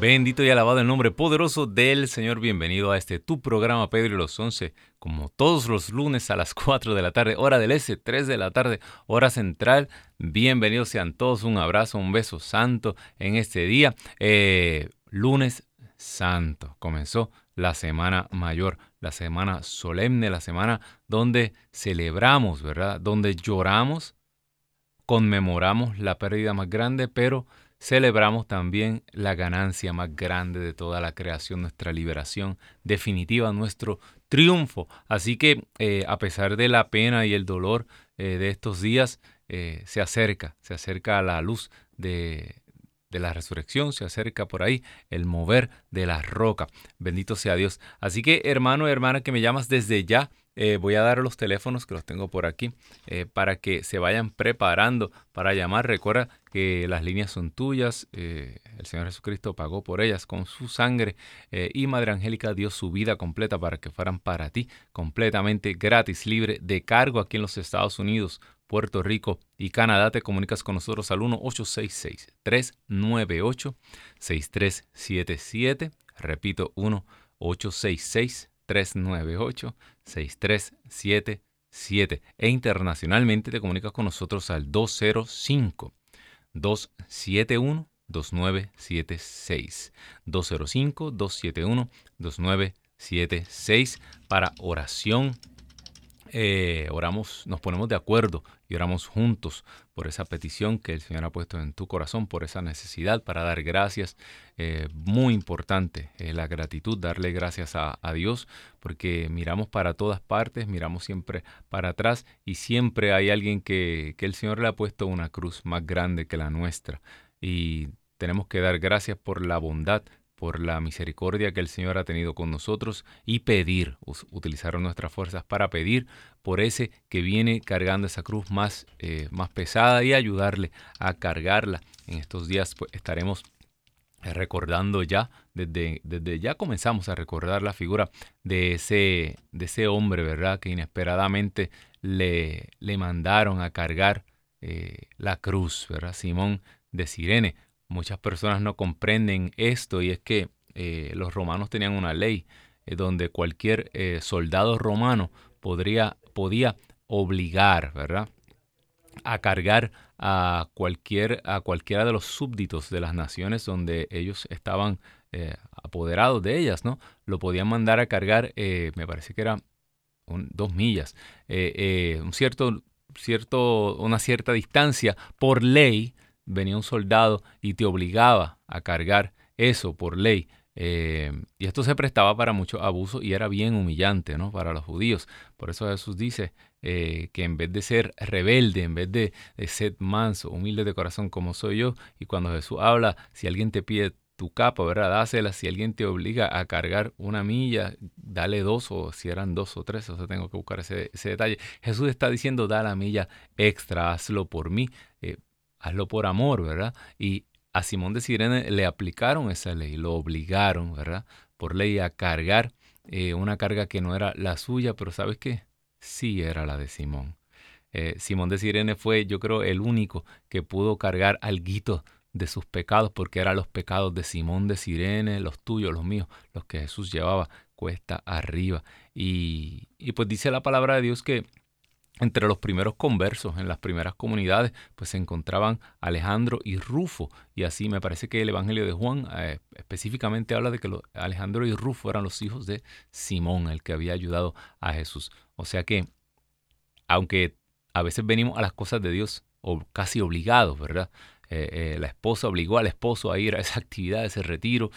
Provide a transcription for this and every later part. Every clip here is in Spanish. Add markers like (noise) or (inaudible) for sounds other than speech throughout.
Bendito y alabado el nombre poderoso del Señor. Bienvenido a este tu programa Pedro y los Once, como todos los lunes a las (laughs) 4 de la tarde, hora del S, 3 de la tarde, hora central. Bienvenidos sean todos, un abrazo, un beso santo en este día. Eh, lunes santo, comenzó la semana mayor, la semana solemne, la semana donde celebramos, ¿verdad? Donde lloramos, conmemoramos la pérdida más grande, pero celebramos también la ganancia más grande de toda la creación, nuestra liberación definitiva, nuestro triunfo. Así que eh, a pesar de la pena y el dolor eh, de estos días, eh, se acerca, se acerca a la luz de, de la resurrección, se acerca por ahí el mover de la roca. Bendito sea Dios. Así que hermano, hermana que me llamas desde ya, voy a dar los teléfonos que los tengo por aquí para que se vayan preparando para llamar. Recuerda que las líneas son tuyas. Eh, el Señor Jesucristo pagó por ellas con su sangre y Madre Angélica dio su vida completa para que fueran para ti completamente gratis, libre de cargo aquí en los Estados Unidos. Puerto Rico y Canadá, te comunicas con nosotros al 1-866-398-6377. Repito, 1-866 398-6377 e internacionalmente te comunicas con nosotros al 205 271 2976 205 271 2976 para oración eh, oramos, nos ponemos de acuerdo y oramos juntos por esa petición que el Señor ha puesto en tu corazón, por esa necesidad para dar gracias. Eh, muy importante eh, la gratitud, darle gracias a, Dios, porque miramos para todas partes, miramos siempre para atrás y siempre hay alguien que, que el Señor le ha puesto una cruz más grande que la nuestra. Y tenemos que dar gracias por la bondad por la misericordia que el Señor ha tenido con nosotros y pedir, utilizar nuestras fuerzas para pedir por ese que viene cargando esa cruz más, eh, más pesada y ayudarle a cargarla. En estos días pues, estaremos recordando ya, desde, desde, ya comenzamos a recordar la figura de ese, de ese hombre, ¿verdad? Que inesperadamente le, le mandaron a cargar eh, la cruz, ¿verdad? Simón de Sirene Muchas personas no comprenden esto y es que eh, los romanos tenían una ley eh, donde cualquier eh, soldado romano podría, podía obligar, ¿verdad? a cargar a, cualquier, a cualquiera de los súbditos de las naciones donde ellos estaban apoderados de ellas, ¿no? Lo podían mandar a cargar, me parece que era dos millas, un cierto, cierto, una cierta distancia por ley venía un soldado y te obligaba a cargar eso por ley. Eh, y esto se prestaba para mucho abuso y era bien humillante ¿no? para los judíos. Por eso Jesús dice eh, que en vez de ser rebelde, en vez de, ser manso, humilde de corazón como soy yo, y cuando Jesús habla, si alguien te pide tu capa, ¿verdad? Dásela. Si alguien te obliga a cargar una milla, dale dos o si eran dos o tres, o sea, tengo que buscar ese, detalle. Jesús está diciendo, da la milla extra, hazlo por mí. Hazlo por amor, ¿verdad? Y a Simón de Sirene le aplicaron esa ley, lo obligaron, ¿verdad? Por ley a cargar eh, una carga que no era la suya, pero ¿sabes qué? Sí era la de Simón. Eh, Simón de Sirene fue, yo creo, el único que pudo cargar alguito de sus pecados, porque eran los pecados de Simón de Sirene, los tuyos, los míos, los que Jesús llevaba cuesta arriba. Y pues dice la palabra de Dios que entre los primeros conversos en las primeras comunidades, pues se encontraban Alejandro y Rufo. Y así me parece que el Evangelio de Juan eh, específicamente habla de que Alejandro y Rufo eran los hijos de Simón, el que había ayudado a Jesús. O sea que, aunque a veces venimos a las cosas de Dios o casi obligados, ¿verdad? Eh, eh, la esposa obligó al esposo a ir a esa (laughs) actividad, a ese retiro.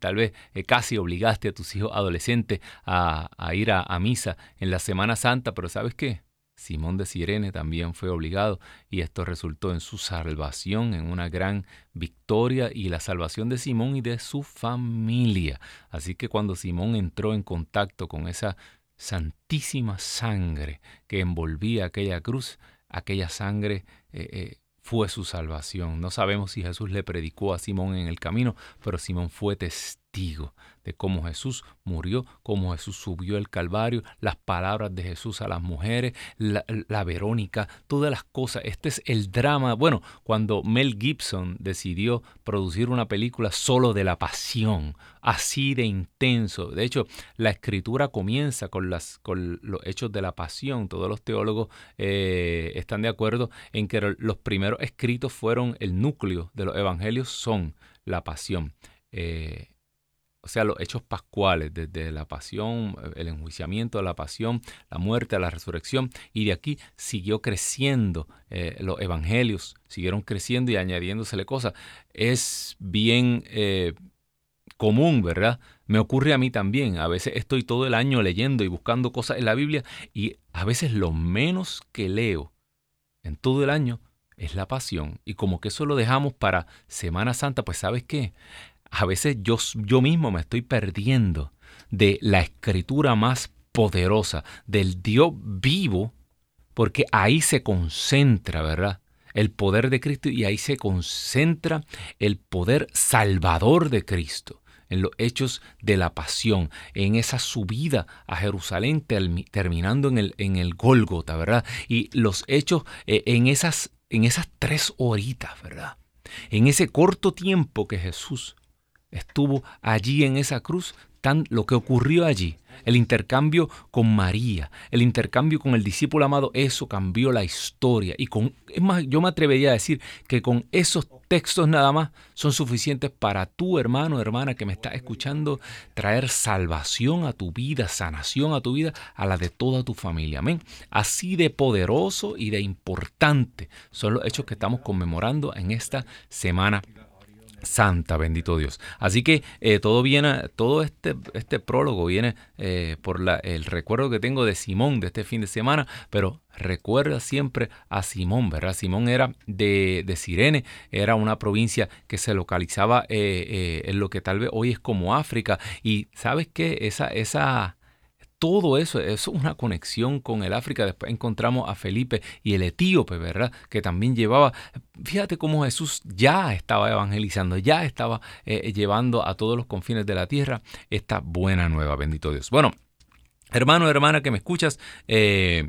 tal vez casi obligaste a tus hijos adolescentes a, ir a, misa en la Semana Santa, pero ¿sabes qué? Simón de Sirene también fue obligado y esto resultó en su salvación, en una gran victoria y la salvación de Simón y de su familia. Así que cuando Simón entró en contacto con esa santísima sangre que envolvía aquella cruz, aquella sangre eh, eh, fue su salvación. No sabemos si Jesús le predicó a Simón en el camino, pero Simón fue testigo de cómo Jesús murió, cómo Jesús subió el Calvario, las palabras de Jesús a las mujeres, la, Verónica, todas las cosas. Este es el drama. Bueno, cuando Mel Gibson decidió producir una película solo de la pasión, así de intenso. De hecho, la escritura comienza con, los hechos de la pasión. Todos los teólogos eh, están de acuerdo en que los primeros escritos fueron el núcleo de los evangelios, son la pasión. Eh, o sea, los hechos pascuales, desde la pasión, el enjuiciamiento de la pasión, la muerte, la resurrección, y de aquí siguió creciendo eh, los evangelios, siguieron creciendo y añadiéndosele cosas. Es bien eh, común, ¿verdad? Me ocurre a mí también. A veces estoy todo el año leyendo y buscando cosas en la Biblia y a veces lo menos que leo en todo el año es la pasión. Y como que eso lo dejamos para Semana Santa, pues ¿sabes qué? A veces yo, yo mismo me estoy perdiendo de la escritura más poderosa, del Dios vivo, porque ahí se concentra, ¿verdad? El poder de Cristo y ahí se concentra el poder salvador de Cristo en los hechos de la pasión, en esa subida a Jerusalén terminando en el, en el Gólgota, ¿verdad? Y los hechos eh, en, esas, en esas tres horitas, ¿verdad? En ese corto tiempo que Jesús estuvo allí en esa cruz, tan lo que ocurrió allí, el intercambio con María, el intercambio con el discípulo amado, eso cambió la historia. Y con, más, yo me atrevería a decir que con esos textos nada más son suficientes para tu hermano, hermana que me está escuchando, traer salvación a tu vida, sanación a tu vida, a la de toda tu familia. Amén. Así de poderoso y de importante son los hechos que estamos conmemorando en esta semana santa, bendito Dios. Así que eh, todo viene, todo este, este prólogo viene eh, por el recuerdo que tengo de Simón de este fin de semana, pero recuerda siempre a Simón, ¿verdad? Simón era de, de Sirene, era una provincia que se localizaba eh, en lo que tal vez hoy es como África. Y sabes qué, esa, esa, todo eso, es una conexión con el África. Después encontramos a Felipe y el etíope, ¿verdad? Que también llevaba, fíjate cómo Jesús ya estaba evangelizando, ya estaba eh, llevando a todos los confines de la tierra esta buena nueva, bendito Dios. Bueno, hermano, hermana que me escuchas, eh,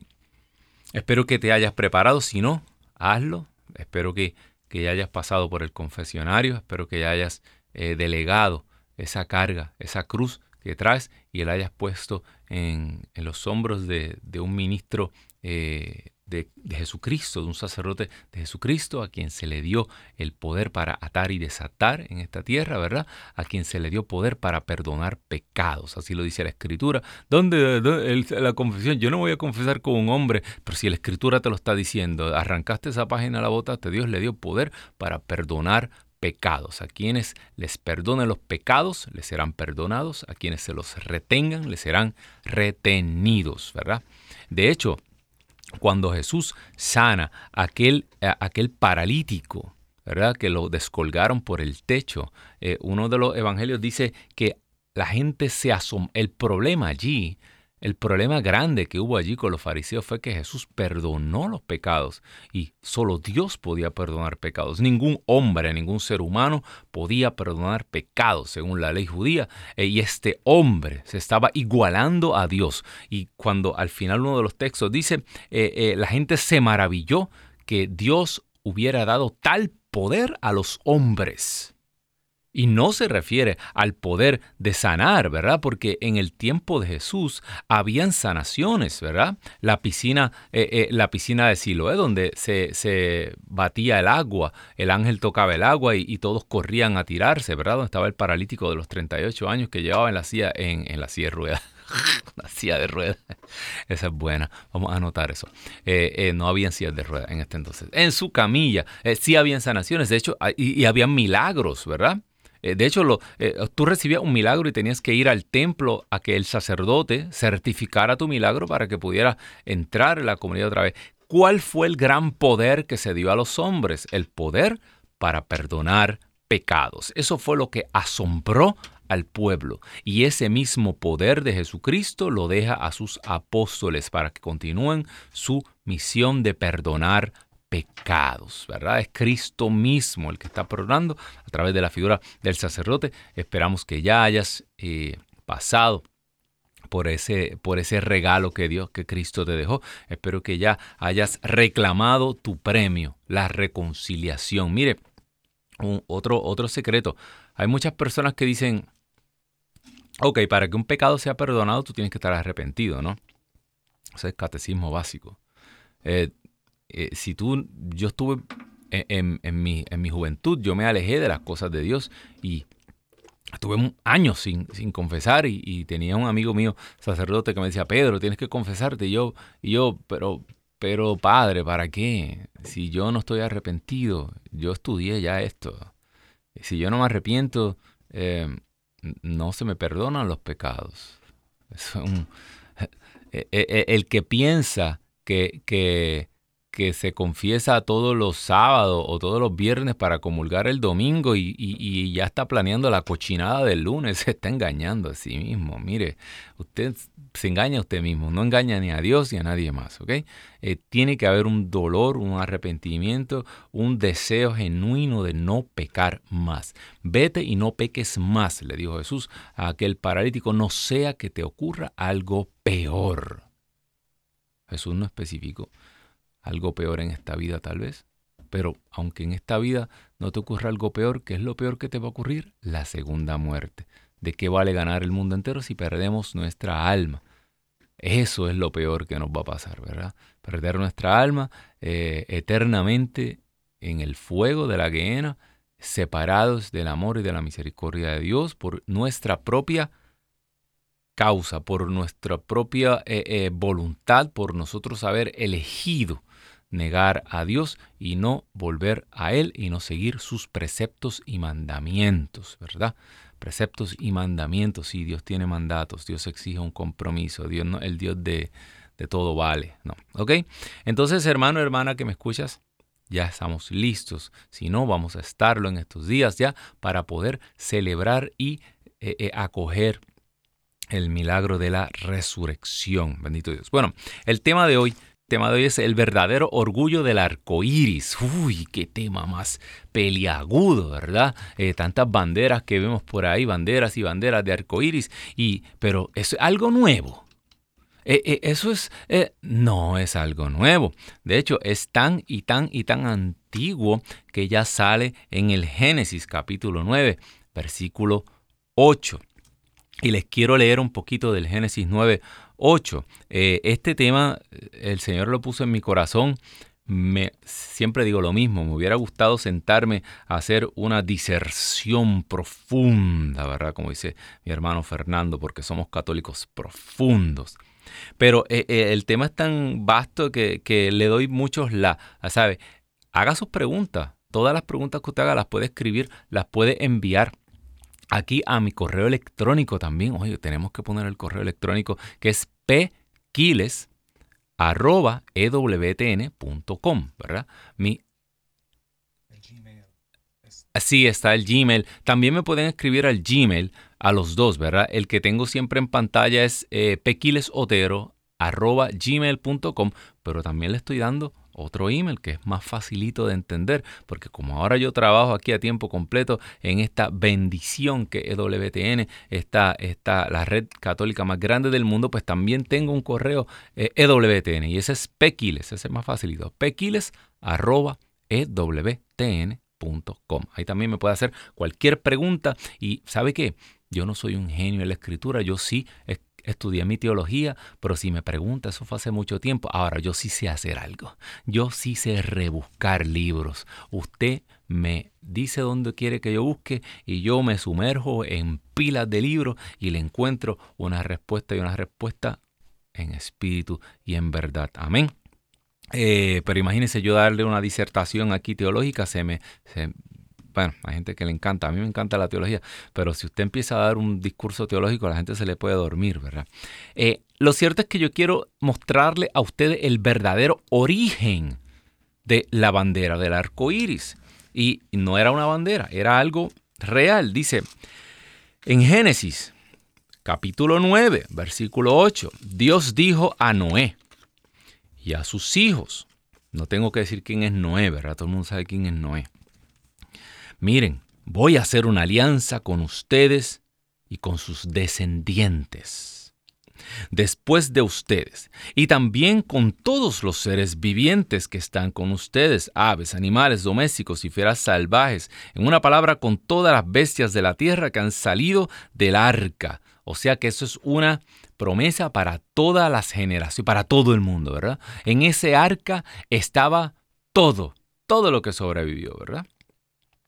espero que te hayas preparado, si no, hazlo. Espero que, que ya hayas pasado por el confesionario, espero que ya hayas eh, delegado esa carga, esa cruz que traes y la hayas puesto en, los hombros de, un ministro eh, de, Jesucristo, de un sacerdote de Jesucristo, a quien se le dio el poder para atar y desatar en esta tierra, ¿verdad? A quien se le dio poder para perdonar pecados, así lo dice la Escritura. ¿Dónde, la confesión? Yo no voy a confesar con un hombre, pero si la Escritura te lo está diciendo, arrancaste esa página, la botaste, Dios le dio poder para perdonar pecados. A quienes les perdonen los pecados, les serán perdonados. A quienes se los retengan, les serán retenidos, ¿verdad? De hecho, cuando Jesús sana a aquel, aquel paralítico, ¿verdad? Que lo descolgaron por el techo, eh, uno de los evangelios dice que la gente se asomó. El problema allí el problema grande que hubo allí con los fariseos fue que Jesús perdonó los pecados y solo Dios podía perdonar pecados. Ningún hombre, ningún ser humano podía perdonar pecados según la ley judía. E, y este hombre se estaba igualando a Dios. Y cuando al final uno de los textos dice, eh, eh, la gente se maravilló que Dios hubiera dado tal poder a los hombres. Y no se refiere al poder de sanar, ¿verdad? Porque en el tiempo de Jesús habían sanaciones, ¿verdad? La piscina, eh, eh, la piscina de Siloé, donde se, batía el agua, el ángel tocaba el agua y, todos corrían a tirarse, ¿verdad? Donde estaba el paralítico de los 38 años que llevaba en la silla, en, la silla de ruedas. (laughs) la silla de ruedas. Esa es buena. Vamos a anotar eso. Eh, no habían sillas de ruedas en este entonces. En su camilla sí habían sanaciones. De hecho, y, y habían milagros, ¿verdad? Eh, de hecho, lo, eh, tú recibías un milagro y tenías que ir al templo a que el sacerdote certificara tu milagro para que pudiera entrar en la comunidad otra vez. ¿Cuál fue el gran poder que se dio a los hombres? El poder para perdonar pecados. Eso fue lo que asombró al pueblo. Y ese mismo poder de Jesucristo lo deja a sus apóstoles para que continúen su misión de perdonar pecados, ¿verdad? Es Cristo mismo el que está perdonando a través de la figura del sacerdote. Esperamos que ya hayas eh, pasado por ese, por ese regalo que Dios, que Cristo te dejó. Espero que ya hayas reclamado tu premio, la reconciliación. Mire, otro, otro secreto. Hay muchas personas que dicen, ok, para que un pecado sea perdonado, tú tienes que estar arrepentido, ¿no? Ese es catecismo básico. Eh, eh, si tú, yo estuve en, mi, en mi juventud, yo me alejé de las cosas de Dios y Estuve años sin, sin confesar y, tenía un amigo mío, sacerdote, que me decía, Pedro, tienes que confesarte. Y yo, y yo pero, pero padre, ¿para qué? Si yo no estoy arrepentido, yo estudié ya esto. Si yo no me arrepiento, eh, no se me perdonan los pecados. (laughs) Eh, eh, el que piensa que, que, que se confiesa todos los sábados o todos los viernes para comulgar el domingo y, ya está planeando la cochinada del lunes, (laughs) se está engañando a sí mismo. Mire, usted se engaña a usted mismo, no engaña ni a Dios ni a nadie más. Eh, tiene que haber un dolor, un arrepentimiento, un deseo genuino de no pecar más. Vete y no peques más, le dijo Jesús a aquel paralítico, no sea que te ocurra algo peor. Jesús no especificó algo peor en esta vida tal vez. Pero aunque en esta vida no te ocurra algo peor, ¿qué es lo peor que te va a ocurrir? La segunda muerte. ¿De qué vale ganar el mundo entero si perdemos nuestra alma? Eso es lo peor que nos va a pasar, ¿verdad? Perder nuestra alma eh, eternamente en el fuego de la guiena, separados del amor y de la misericordia de Dios por nuestra propia causa, por nuestra propia eh, eh, voluntad, por nosotros haber elegido negar a Dios y no volver a Él y no seguir sus preceptos y mandamientos, ¿verdad? Preceptos y mandamientos, sí, Dios tiene mandatos, Dios exige un compromiso, Dios no, el Dios de, de todo vale, ¿no? ¿Ok? Entonces, hermano, hermana que me escuchas, ya estamos listos, si no, vamos a estarlo en estos días ya para poder celebrar y eh, eh, acoger el milagro de la resurrección. Bendito Dios. Bueno, el tema de hoy tema de hoy es el verdadero orgullo del arco iris. Uy, qué tema más peliagudo, ¿verdad? Eh, tantas banderas que vemos por ahí, banderas y banderas de arco iris. Y, pero es algo nuevo. Eh, eh, eso es, no es algo nuevo. De hecho, es tan y tan y tan antiguo que ya sale en el Génesis capítulo 9, versículo 8. Y les quiero leer un poquito del Génesis 9, 8. Eh, este tema el Señor lo puso en mi corazón. Me, siempre digo lo mismo, me hubiera gustado sentarme a hacer una diserción profunda, ¿verdad? Como dice mi hermano Fernando, porque somos católicos profundos. Pero eh, eh, el tema es tan vasto que, que le doy muchos la, ¿sabe? Haga sus preguntas. Todas las preguntas que usted haga las puede escribir, las puede enviar aquí a mi correo electrónico también. Oye, tenemos que poner el correo electrónico que es pquiles.ewtn.com, ¿verdad? Mi Así está el Gmail. También me pueden escribir al Gmail a los dos, ¿verdad? El que tengo siempre en pantalla es eh, gmail.com, pero también le estoy dando otro email que es más facilito de entender, porque como ahora yo trabajo aquí a tiempo completo en esta bendición que es WTN, esta, esta, la red católica más grande del mundo, pues también tengo un correo eh, EWTN y ese es pequiles, ese es más facilito, pequiles arroba ewtn.com. Ahí también me puede hacer cualquier pregunta y ¿sabe qué? Yo no soy un genio en la escritura, yo sí estudié mi teología, pero si me pregunta, eso fue hace mucho tiempo. Ahora, yo sí sé hacer algo. Yo sí sé rebuscar libros. Usted me dice dónde quiere que yo busque y yo me sumerjo en pilas de libros y le encuentro una respuesta y una respuesta en espíritu y en verdad. Amén. Eh, pero imagínense yo darle una disertación aquí teológica, se me, bueno, hay gente que le encanta, a mí me encanta la teología, pero si usted empieza a dar un discurso teológico, a la gente se le puede dormir, ¿verdad? Eh, lo cierto es que yo quiero mostrarle a ustedes el verdadero origen de la bandera del arco iris. Y no era una bandera, era algo real. Dice en Génesis, capítulo 9, versículo 8, Dios dijo a Noé y a sus hijos, No tengo que decir quién es Noé, ¿verdad? Todo el mundo sabe quién es Noé. Miren, voy a hacer una alianza con ustedes y con sus descendientes después de ustedes, y también con todos los seres vivientes que están con ustedes, aves, animales domésticos y fieras salvajes, en una palabra, con todas las bestias de la tierra que han salido del arca. O sea que eso es una promesa para todas las generaciones, para todo el mundo, ¿verdad? En ese arca estaba todo, todo lo que sobrevivió, ¿verdad?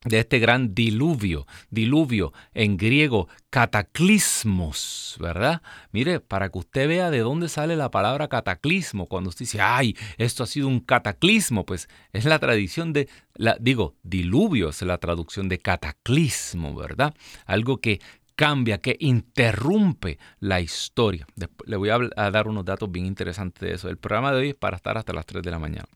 De este gran diluvio, diluvio en griego, cataclismos, ¿verdad? Mire, para que usted vea de dónde sale la palabra cataclismo, cuando usted dice, ay, esto ha sido un cataclismo, pues es la tradición de, la, digo, diluvio es la traducción de cataclismo, ¿verdad? Algo que cambia, que interrumpe la historia. le voy a, a dar unos datos bien interesantes de eso. El programa de hoy es para estar hasta las 3 de la mañana.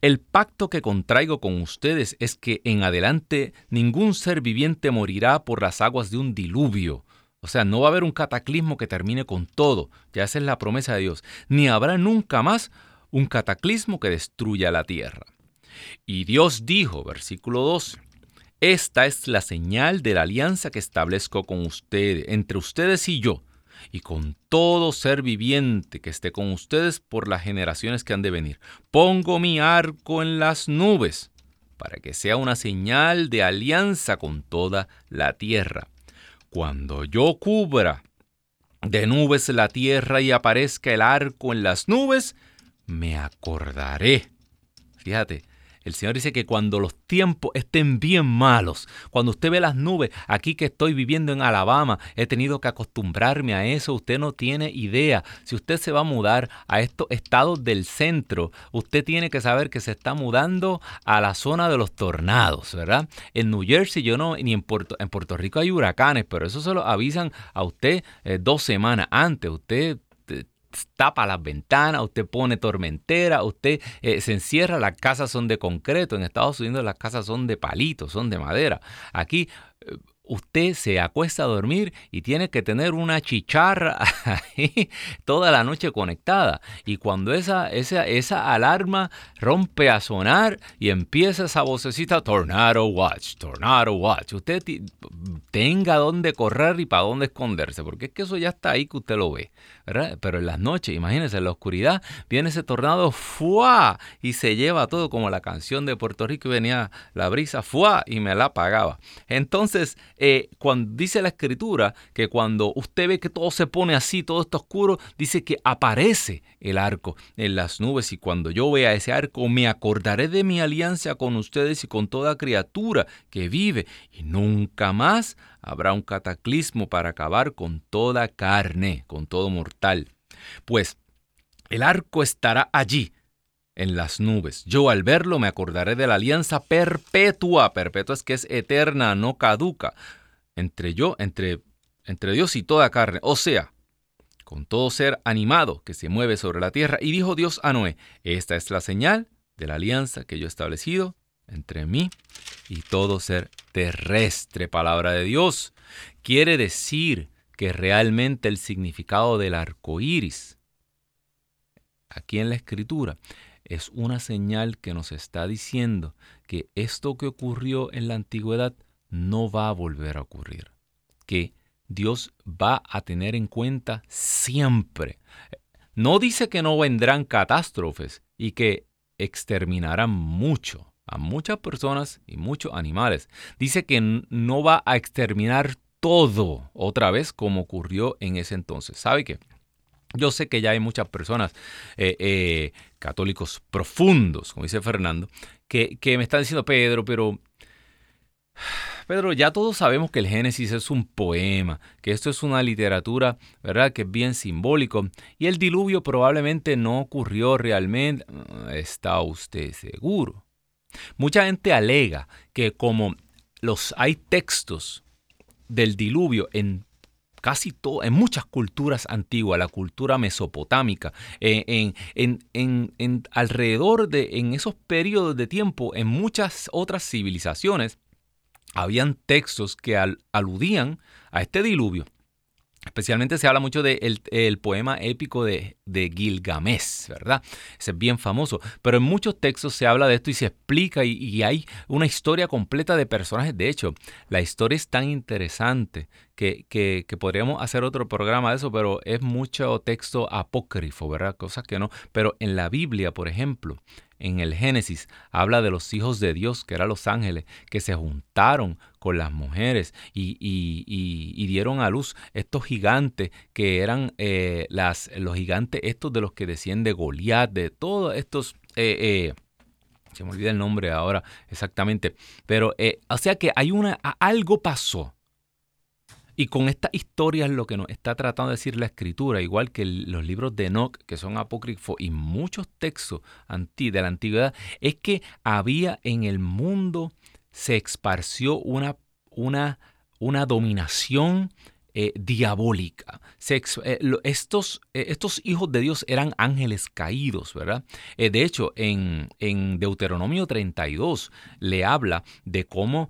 El pacto que contraigo con ustedes es que en adelante ningún ser viviente morirá por las aguas de un diluvio. O sea, no va a haber un cataclismo que termine con todo. Ya esa es la promesa de Dios. Ni habrá nunca más un cataclismo que destruya la tierra. Y Dios dijo, versículo 12, esta es la señal de la alianza que establezco con ustedes, entre ustedes y yo, y con todo ser viviente que esté con ustedes por las generaciones que han de venir. Pongo mi arco en las nubes para que sea una señal de alianza con toda la tierra. Cuando yo cubra de nubes la tierra y aparezca el arco en las nubes, me acordaré. Fíjate, el Señor dice que cuando los tiempos estén bien malos, cuando usted ve las nubes, aquí que estoy viviendo en Alabama, he tenido que acostumbrarme a eso, usted no tiene idea. Si usted se va a mudar a estos estados del centro, usted tiene que saber que se está mudando a la zona de los tornados, ¿verdad? En New Jersey yo no, ni en Puerto, en Puerto Rico hay huracanes, pero eso se lo avisan a usted eh, dos semanas antes. Usted tapa las ventanas, usted pone tormentera, usted eh, se encierra, las casas son de concreto, en Estados Unidos las casas son de palitos, son de madera. Aquí usted se acuesta a dormir y tiene que tener una chicharra (laughs) toda la noche conectada. Y cuando esa, esa, esa alarma rompe a sonar y empieza esa vocecita, Tornado Watch, Tornado Watch, usted tenga dónde correr y para dónde esconderse, porque es que eso ya está ahí que usted lo ve. Pero en las noches, imagínense, en la oscuridad, viene ese tornado ¡fua! y se lleva todo como la canción de Puerto Rico y venía la brisa ¡fua! y me la apagaba. Entonces, eh, cuando dice la escritura que cuando usted ve que todo se pone así, todo está oscuro, dice que aparece el arco en las nubes y cuando yo vea ese arco me acordaré de mi alianza con ustedes y con toda criatura que vive y nunca más habrá un cataclismo para acabar con toda carne, con todo mortal. Pues el arco estará allí, en las nubes. Yo al verlo me acordaré de la alianza perpetua. Perpetua es que es eterna, no caduca. Entre yo, entre, entre Dios y toda carne. O sea, con todo ser animado que se mueve sobre la tierra. Y dijo Dios a Noé, esta es la señal de la alianza que yo he establecido entre mí y todo ser terrestre. Palabra de Dios. Quiere decir que realmente el significado del arco iris, aquí en la escritura, es una señal que nos está diciendo que esto que ocurrió en la antigüedad no va a volver a ocurrir. Que Dios va a tener en cuenta siempre. No dice que no vendrán catástrofes y que exterminarán mucho a muchas personas y muchos animales. Dice que no va a exterminar todo otra vez como ocurrió en ese entonces. ¿Sabe qué? Yo sé que ya hay muchas personas, eh, eh, católicos profundos, como dice Fernando, que, que me están diciendo, Pedro, pero Pedro, ya todos sabemos que el Génesis es un poema, que esto es una literatura, ¿verdad?, que es bien simbólico, y el diluvio probablemente no ocurrió realmente. ¿Está usted seguro? Mucha gente alega que como los hay textos del diluvio en casi todo, en muchas culturas antiguas, la cultura mesopotámica, en, en, alrededor de, en esos periodos de tiempo, en muchas otras civilizaciones, habían textos que aludían a este diluvio. Especialmente se habla mucho del el poema épico de, de, Gilgamesh, ¿verdad? Ese es bien famoso. Pero en muchos textos se habla de esto y se explica y, hay una historia completa de personajes. De hecho, la historia es tan interesante que, que, podríamos hacer otro programa de eso, pero es mucho texto apócrifo, ¿verdad? Cosas que no. Pero en la Biblia, por ejemplo, en el Génesis habla de los hijos de Dios, que eran los ángeles, que se juntaron con las mujeres y, y, dieron a luz estos gigantes que eran eh, las, los gigantes estos de los que desciende Goliat, de todos estos... Eh, eh, se me olvida el nombre ahora exactamente, pero o sea que hay una, algo pasó y con esta historia es lo que nos está tratando de decir la escritura, igual que los libros de Enoch, que son apócrifos, y muchos textos de la antigüedad, es que había en el mundo, se esparció una, una, una dominación eh, diabólica. Eh, estos, eh, estos, hijos de Dios eran ángeles caídos, ¿verdad? de hecho, en, Deuteronomio 32 le habla de cómo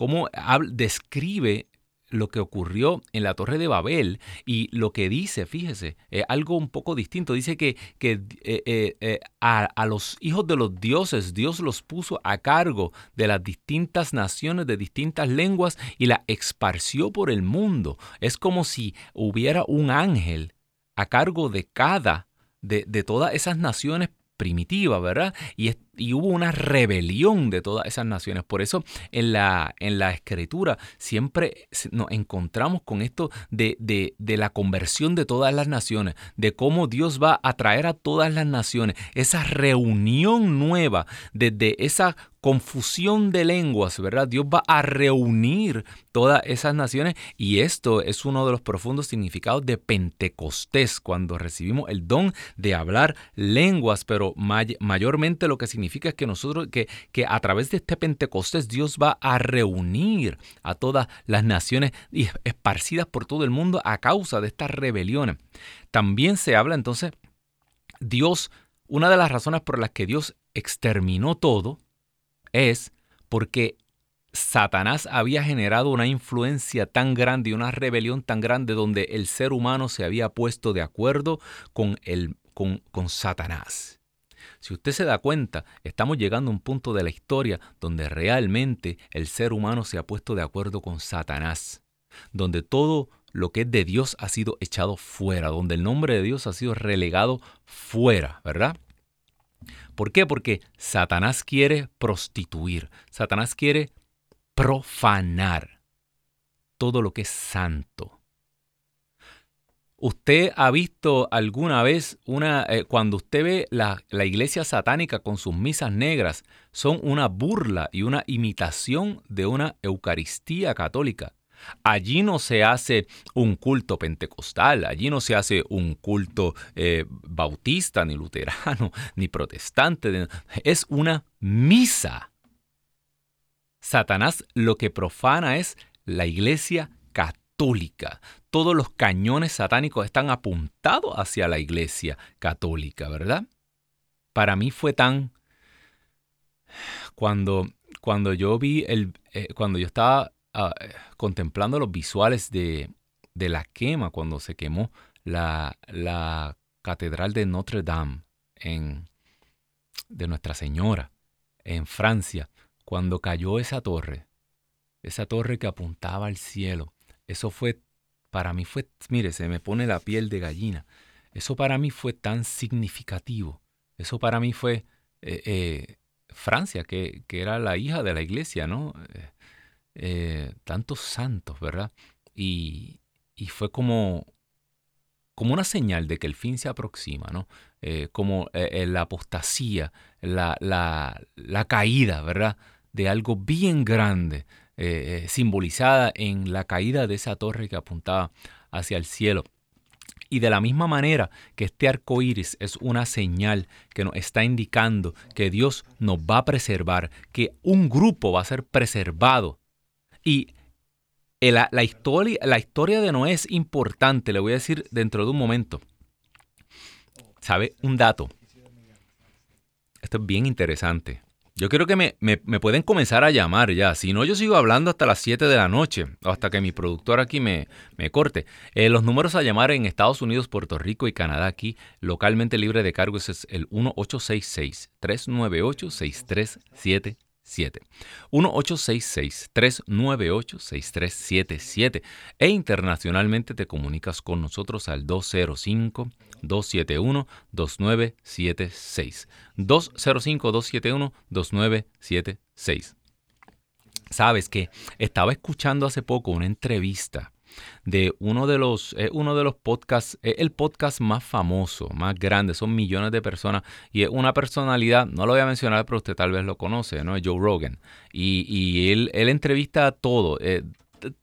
cómo describe lo que ocurrió en la Torre de Babel y lo que dice, fíjese, es algo un poco distinto. Dice que, que eh, eh, eh, a, los hijos de los dioses Dios los puso a cargo de las distintas naciones, de distintas lenguas y la esparció por el mundo. Es como si hubiera un ángel a cargo de cada, de, de todas esas naciones primitivas, ¿verdad? Y y hubo una rebelión de todas esas naciones. Por eso en la, en la escritura siempre nos encontramos con esto de, de, de, la conversión de todas las naciones, de cómo Dios va a traer a todas las naciones, esa reunión nueva, desde esa confusión de lenguas, ¿verdad? Dios va a reunir todas esas naciones y esto es uno de los profundos significados de Pentecostés, cuando recibimos el don de hablar lenguas, pero mayormente lo que significa que nosotros, que, que a través de este Pentecostés Dios va a reunir a todas las naciones esparcidas por todo el mundo a causa de estas rebeliones. También se habla entonces, Dios, una de las razones por las que Dios exterminó todo es porque Satanás había generado una influencia tan grande y una rebelión tan grande donde el ser humano se había puesto de acuerdo con, el, con, con Satanás. Si usted se da cuenta, estamos llegando a un punto de la historia donde realmente el ser humano se ha puesto de acuerdo con Satanás, donde todo lo que es de Dios ha sido echado fuera, donde el nombre de Dios ha sido relegado fuera, ¿verdad? ¿Por qué? Porque Satanás quiere prostituir, Satanás quiere profanar todo lo que es santo. ¿Usted ha visto alguna vez una, eh, cuando usted ve la, la, iglesia satánica con sus misas negras, son una burla y una imitación de una Eucaristía católica? Allí no se hace un culto pentecostal, allí no se hace un culto eh, bautista, ni luterano, (laughs) ni protestante, es una misa. Satanás lo que profana es la iglesia católica todos los cañones satánicos están apuntados hacia la iglesia católica, ¿verdad? Para mí fue tan... Cuando, cuando yo vi el... Eh, cuando yo estaba ah, contemplando los visuales de, de, la quema, cuando se quemó la, la catedral de Notre Dame en, de Nuestra Señora en Francia, cuando cayó esa torre, esa torre que apuntaba al cielo, eso fue para mí fue, mire, se me pone la piel de gallina. Eso para mí fue tan significativo. Eso para mí fue eh, eh, Francia, que, era la hija de la iglesia, ¿no? Eh, tantos santos, ¿verdad? Y, fue como, como una señal de que el fin se aproxima, ¿no? como la apostasía, la, la, la caída, ¿verdad? De algo bien grande, eh, simbolizada en la caída de esa torre que apuntaba hacia el cielo. Y de la misma manera que este arco iris es una señal que nos está indicando que Dios nos va a preservar, que un grupo va a ser preservado. Y la, historia, la historia de Noé es importante, le voy a decir dentro de un momento. ¿Sabe? Un dato. Esto es bien interesante. Yo quiero que me, pueden comenzar a llamar ya. Si no, yo sigo hablando hasta las 7 de la noche hasta que mi productor aquí me, me corte. Eh, los números a llamar en Estados Unidos, Puerto Rico y Canadá aquí, localmente libre de cargos, es el 1866-398-6377. 1-866-398-6377 e internacionalmente te comunicas con nosotros al 205-271-2976. 205-271-2976. Sabes que estaba escuchando hace poco una entrevista de uno de los, eh, uno de los podcasts, eh, el podcast más famoso, más grande, son millones de personas y es una personalidad, no lo voy a mencionar, pero usted tal vez lo conoce, ¿no? Joe Rogan. Y, y él, él entrevista a todo, eh,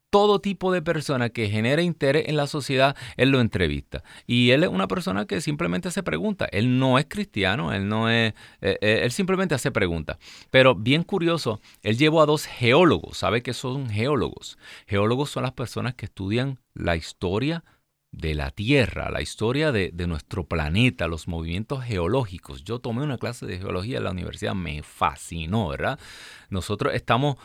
todo tipo de persona que genere interés en la sociedad, él lo entrevista. Y él es una persona que simplemente hace preguntas. Él no es cristiano, él no es, eh, eh, él simplemente hace preguntas. Pero bien curioso, él llevó a dos geólogos. ¿Sabe qué son geólogos? Geólogos son las personas que estudian la historia de la Tierra, la historia de, nuestro planeta, los movimientos geológicos. Yo tomé una clase de geología en la universidad, me fascinó, ¿verdad? Nosotros estamos,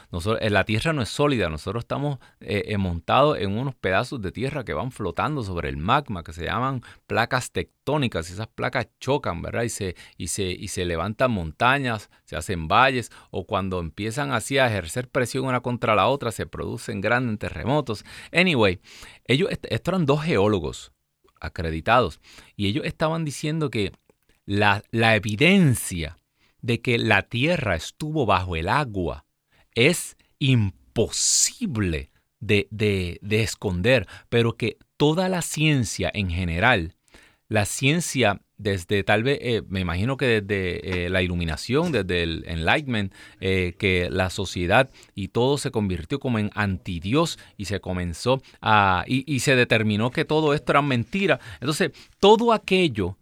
eh, la Tierra no es sólida, nosotros estamos eh, eh, montados en unos pedazos de tierra que van flotando sobre el magma, que se llaman placas tectónicas, y esas placas chocan, ¿verdad? Y se, y se, y se levantan montañas, se hacen valles, o cuando empiezan así a ejercer presión una contra la otra, se producen grandes terremotos. Anyway, ellos, estos eran dos geólogos acreditados, y ellos estaban diciendo que la, la evidencia de que la tierra estuvo bajo el agua es imposible de, de, esconder, pero que toda la ciencia en general, la ciencia desde tal vez, eh, me imagino que desde eh, la iluminación, desde el enlightenment, eh, que la sociedad y todo se convirtió como en antidios y se comenzó a, y, y se determinó que todo esto era mentira. Entonces, todo aquello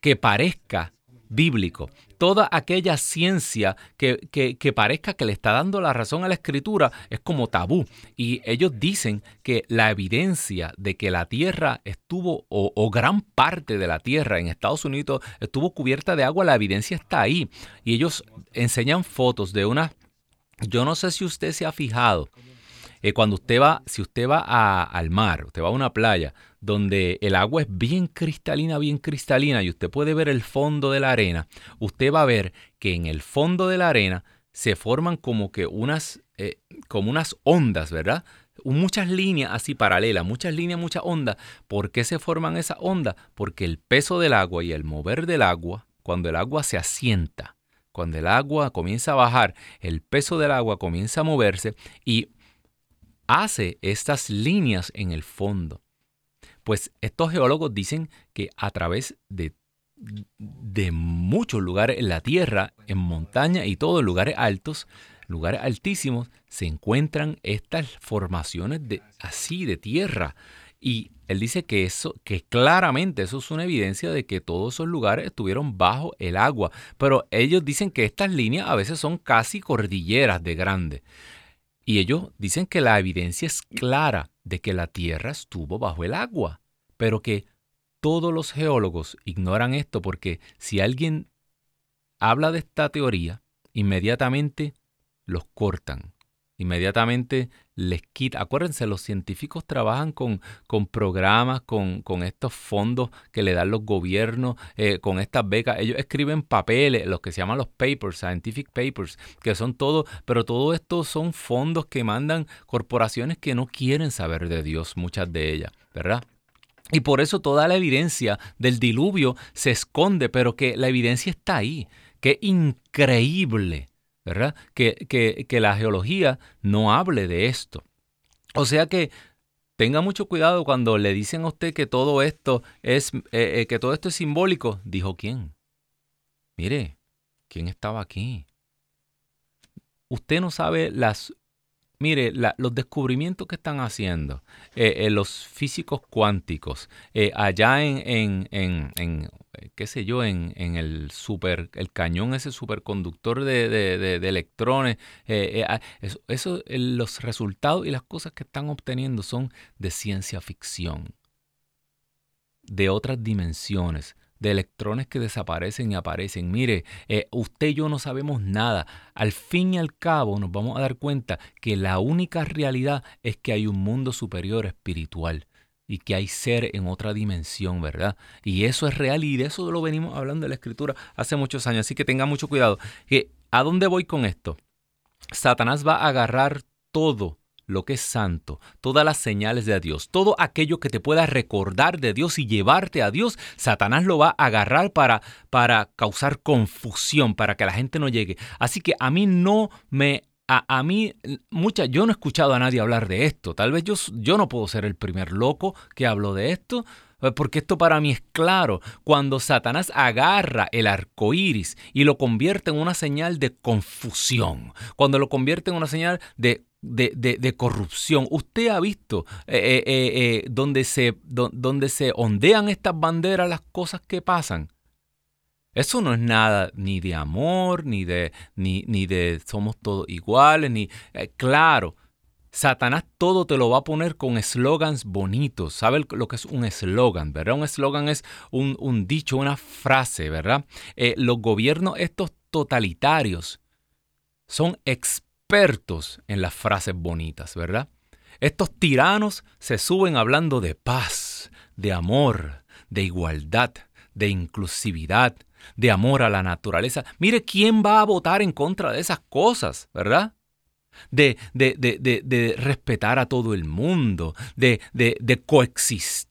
que parezca bíblico, toda aquella ciencia que, que, parezca que le está dando la razón a la escritura es como tabú. Y ellos dicen que la evidencia de que la tierra estuvo, o, o gran parte de la tierra en Estados Unidos estuvo cubierta de agua, la evidencia está ahí. Y ellos enseñan fotos de una... Yo no sé si usted se ha fijado, eh, cuando usted va, si usted va al mar, usted va a una playa donde el agua es bien cristalina, bien cristalina y usted puede ver el fondo de la arena, usted va a ver que en el fondo de la arena se forman como que unas, eh, como unas ondas, ¿verdad? Muchas líneas así paralelas, muchas líneas, muchas ondas. ¿Por qué se forman esas ondas? Porque el peso del agua y el mover del agua, cuando el agua se asienta, cuando el agua comienza a bajar, el peso del agua comienza a moverse y hace estas líneas en el fondo. Pues estos geólogos dicen que a través de, de muchos lugares en la Tierra, en montaña y todos lugares altos, lugares altísimos, se encuentran estas formaciones de, así de tierra. Y él dice que eso, que claramente eso es una evidencia de que todos esos lugares estuvieron bajo el agua. Pero ellos dicen que estas líneas a veces son casi cordilleras de grande. Y ellos dicen que la evidencia es clara de que la Tierra estuvo bajo el agua, pero que todos los geólogos ignoran esto porque si alguien habla de esta teoría, inmediatamente los cortan inmediatamente les quita. Acuérdense, los científicos trabajan con, con programas, con, con, estos fondos que le dan los gobiernos, eh, con estas becas. Ellos escriben papeles, los que se llaman los papers, scientific papers, que son todo, pero todo esto son fondos que mandan corporaciones que no quieren saber de Dios, muchas de ellas, ¿verdad? Y por eso toda la evidencia del diluvio se esconde, pero que la evidencia está ahí. Qué increíble ¿verdad? Que, la geología no hable de esto. O sea que tenga mucho cuidado cuando le dicen a usted que todo esto es, eh, eh, que todo esto es simbólico. Dijo quién. Mire, ¿quién estaba aquí? Usted no sabe las Mire, los descubrimientos que están haciendo eh, los físicos cuánticos allá en, en, qué sé yo, en, el super, el cañón ese superconductor de, de, electrones. Eh, eh, ah, eso, los resultados y las cosas que están obteniendo son de ciencia ficción, de otras dimensiones, de electrones que desaparecen y aparecen. Mire, eh, usted y yo no sabemos nada. Al fin y al cabo nos vamos a dar cuenta que la única realidad es que hay un mundo superior espiritual y que hay ser en otra dimensión, ¿verdad? Y eso es real y de eso lo venimos hablando en la escritura hace muchos años, así que tenga mucho cuidado. ¿A dónde voy con esto? Satanás va a agarrar todo lo que es santo, todas las señales de Dios, todo aquello que te pueda recordar de Dios y llevarte a Dios, Satanás lo va a agarrar para, para causar confusión, para que la gente no llegue. Así que a mí no me a, mí, mucha, yo no he escuchado a nadie hablar de esto. Tal vez yo, yo no puedo ser el primer loco que habló de esto, eh, porque esto para mí es claro. Cuando Satanás agarra el arco iris y lo convierte en una señal de confusión, cuando lo convierte en una señal de de, corrupción. Usted ha visto eh, eh, eh, donde, se, se ondean estas banderas las cosas que pasan. Eso no es nada ni de amor, ni de, ni, ni de somos todos iguales, ni... claro, Satanás todo te lo va a poner con eslogans bonitos. ¿Sabe lo que es un eslogan, verdad? Un eslogan es un, un, dicho, una frase, ¿verdad? los gobiernos estos totalitarios son expertos expertos en las frases bonitas, ¿verdad? Estos tiranos se suben hablando de paz, de amor, de igualdad, de inclusividad, de amor a la naturaleza. Mire quién va a votar en contra de esas cosas, ¿verdad? De, de, de, de respetar a todo el mundo, de, de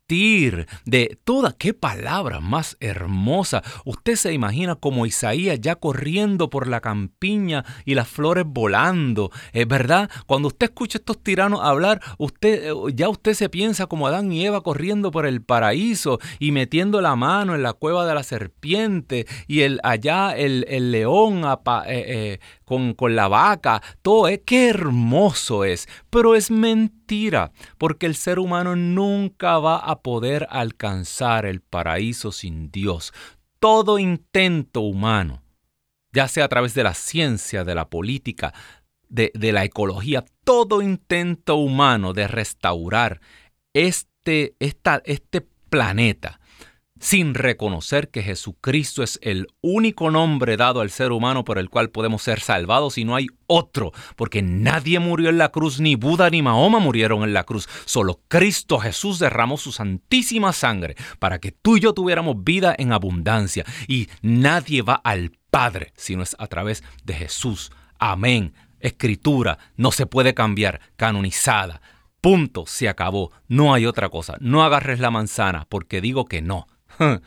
de toda, qué palabra más hermosa. Usted se imagina como Isaías ya corriendo por la campiña y las flores volando, es verdad. Cuando usted escucha a estos tiranos hablar, usted eh, ya usted se piensa como Adán y Eva corriendo por el paraíso y metiendo la mano en la cueva de la serpiente y el allá el, león eh, eh, con, con la vaca. Todo es qué hermoso es, pero es mentira, porque el ser humano nunca va a poder alcanzar el paraíso sin Dios. Todo intento humano, ya sea a través de la ciencia, de la política, de, la ecología, todo intento humano de restaurar este, este planeta, sin reconocer que Jesucristo es el único nombre dado al ser humano por el cual podemos ser salvados y no hay otro, porque nadie murió en la cruz, ni Buda ni Mahoma murieron en la cruz, solo Cristo Jesús derramó su santísima sangre para que tú y yo tuviéramos vida en abundancia y nadie va al Padre si no es a través de Jesús. Amén. Escritura no se puede cambiar, canonizada. Punto, se acabó. No hay otra cosa. No agarres la manzana porque digo que no. (laughs)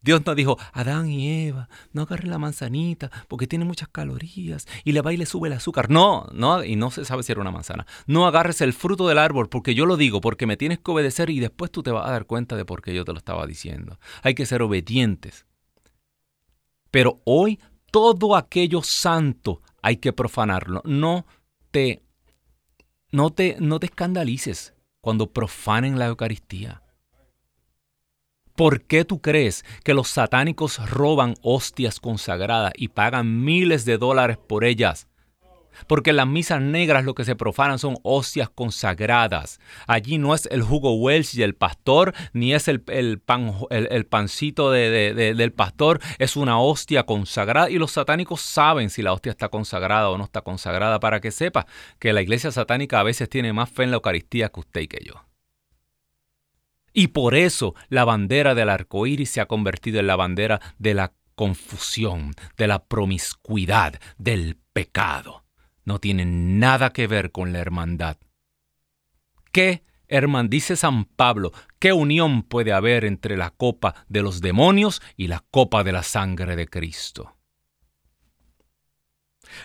Dios no dijo, Adán y Eva, no agarren la manzanita porque tiene muchas calorías y le va y le sube el azúcar. No, no, y no se sabe si era una manzana. No agarres el fruto del árbol porque yo lo digo, porque me tienes que obedecer y después tú te vas a dar cuenta de por qué yo te lo estaba diciendo. Hay que ser obedientes. Pero hoy todo aquello santo hay que profanarlo. No te, no te, no te escandalices cuando profanen la Eucaristía. ¿Por qué tú crees que los satánicos roban hostias consagradas y pagan miles de dólares por ellas? Porque en las misas negras lo que se profanan son hostias consagradas. Allí no es el jugo Welch del pastor, ni es el, pan, el, pancito del pastor, es una hostia consagrada. Y los satánicos saben si la hostia está consagrada o no está consagrada, para que sepa que la iglesia satánica a veces tiene más fe en la Eucaristía que usted y que yo. Y por eso la bandera del arco iris se ha convertido en la bandera de la confusión, de la promiscuidad, del pecado. No tiene nada que ver con la hermandad. ¿Qué, hermano, dice San Pablo, qué unión puede haber entre la copa de los demonios y la copa de la sangre de Cristo?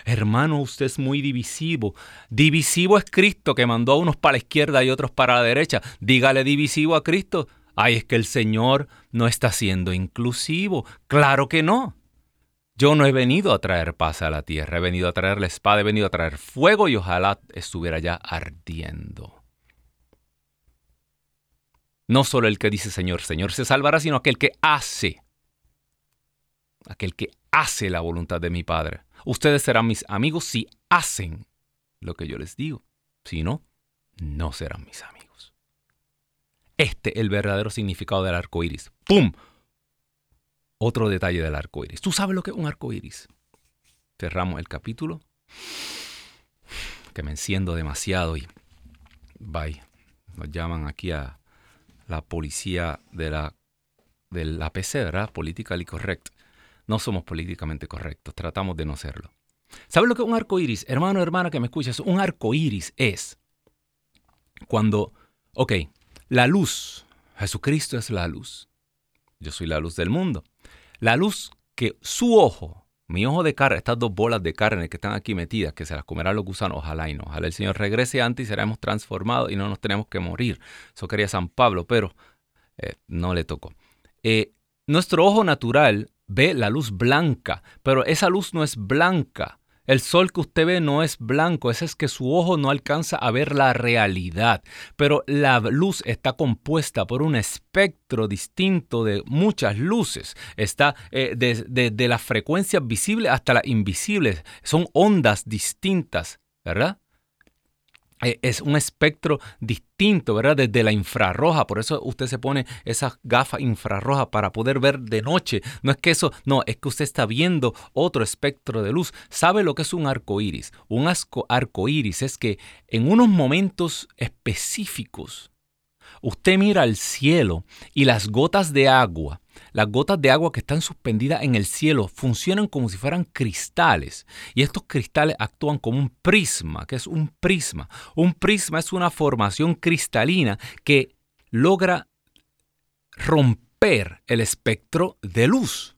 Hermano, usted es muy divisivo. Divisivo es Cristo que mandó a unos para la izquierda y otros para la derecha. Dígale divisivo a Cristo. Ay, es que el Señor no está siendo inclusivo. Claro que no. Yo no he venido a traer paz a la tierra, he venido a traer la espada, he venido a traer fuego y ojalá estuviera ya ardiendo. No solo el que dice Señor, Señor se salvará, sino aquel que hace. Aquel que hace la voluntad de mi Padre. Ustedes serán mis amigos si hacen lo que yo les digo. Si no, no serán mis amigos. Este es el verdadero significado del arco iris. ¡Pum! otro detalle del arco iris. ¿Tú sabes lo que es un arco iris? Cerramos el capítulo. Que me enciendo demasiado y. Bye. Nos llaman aquí a la policía de la, de la PC, ¿verdad? Politically correct. No somos políticamente correctos, tratamos de no serlo. ¿Sabes lo que es un arco iris? Hermano, hermana que me escuchas, un arco iris es cuando, ok, la luz, Jesucristo es la luz. Yo soy la luz del mundo. La luz que su ojo, mi ojo de carne, estas dos bolas de carne que están aquí metidas, que se las comerán los gusanos, ojalá y no. Ojalá el Señor regrese antes y seremos transformados y no nos tenemos que morir. Eso quería San Pablo, pero eh, no le tocó. Eh, nuestro ojo natural ve la luz blanca, pero esa luz no es blanca. El sol que usted ve no es blanco, ese es que su ojo no alcanza a ver la realidad, pero la luz está compuesta por un espectro distinto de muchas luces. Está desde eh, de las frecuencias visibles hasta las invisibles, son ondas distintas, ¿verdad? Eh, es un espectro distinto, ¿verdad? Desde la infrarroja, por eso usted se pone esas gafas infrarrojas para poder ver de noche. No es que eso, no, es que usted está viendo otro espectro de luz. ¿Sabe lo que es un arco iris? Un arco iris es que en unos momentos específicos usted mira al cielo y las gotas de agua las gotas de agua que están suspendidas en el cielo funcionan como si fueran cristales y estos cristales actúan como un prisma. que es un prisma? Un prisma es una formación cristalina que logra romper el espectro de luz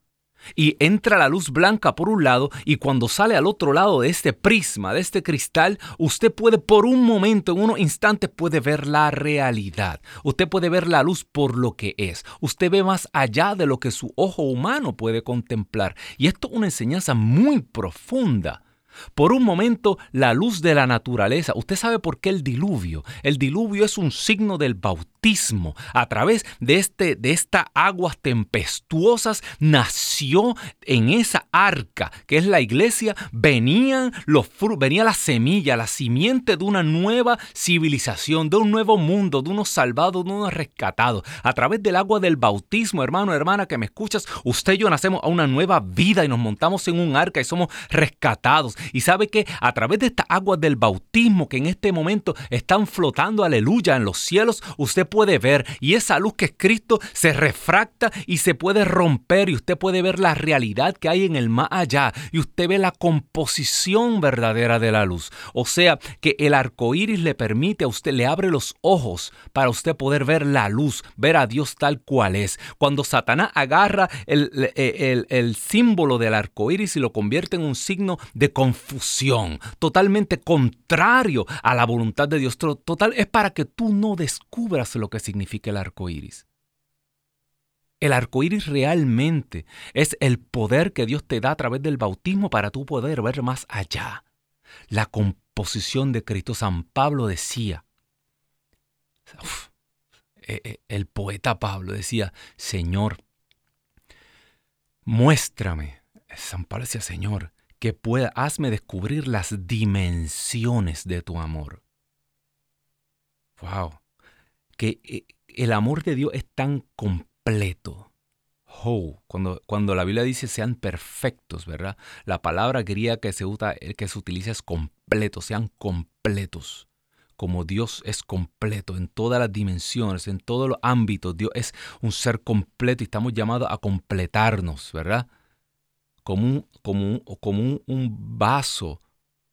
y entra la luz blanca por un lado y cuando sale al otro lado de este prisma, de este cristal, usted puede por un momento, en unos instantes, puede ver la realidad. Usted puede ver la luz por lo que es. Usted ve más allá de lo que su ojo humano puede contemplar. Y esto es una enseñanza muy profunda por un momento, la luz de la naturaleza. ¿Usted sabe por qué el diluvio? El diluvio es un signo del bautismo. A través de, este, de estas aguas tempestuosas nació en esa arca, que es la iglesia, venían los venía la semilla, la simiente de una nueva civilización, de un nuevo mundo, de unos salvados, de unos rescatados. A través del agua del bautismo, hermano, hermana, que me escuchas, usted y yo nacemos a una nueva vida y nos montamos en un arca y somos rescatados. Y sabe que a través de estas aguas del bautismo que en este momento están flotando, aleluya, en los cielos, usted puede ver y esa luz que es Cristo se refracta y se puede romper y usted puede ver la realidad que hay en el más allá y usted ve la composición verdadera de la luz. O sea, que el arco iris le permite a usted, le abre los ojos para usted poder ver la luz, ver a Dios tal cual es. Cuando Satanás agarra el, el, el símbolo del arco iris y lo convierte en un signo de confianza, confusión, totalmente contrario a la voluntad de Dios. Total, es para que tú no descubras lo que significa el arco iris. El arco iris realmente es el poder que Dios te da a través del bautismo para tú poder ver más allá. La composición de Cristo. San Pablo decía, e, e, el poeta Pablo decía, Señor, muéstrame. San Pablo decía, Señor, que pueda, hazme descubrir las dimensiones de tu amor. Wow. Que eh, el amor de Dios es tan completo. Oh, cuando, cuando la Biblia dice sean perfectos, ¿verdad? La palabra griega que se, usa, eh, que se utiliza es completo, sean completos. Como Dios es completo en todas las dimensiones, en todos los ámbitos. Dios es un ser completo y estamos llamados a completarnos, ¿verdad? Como un, como como un, vaso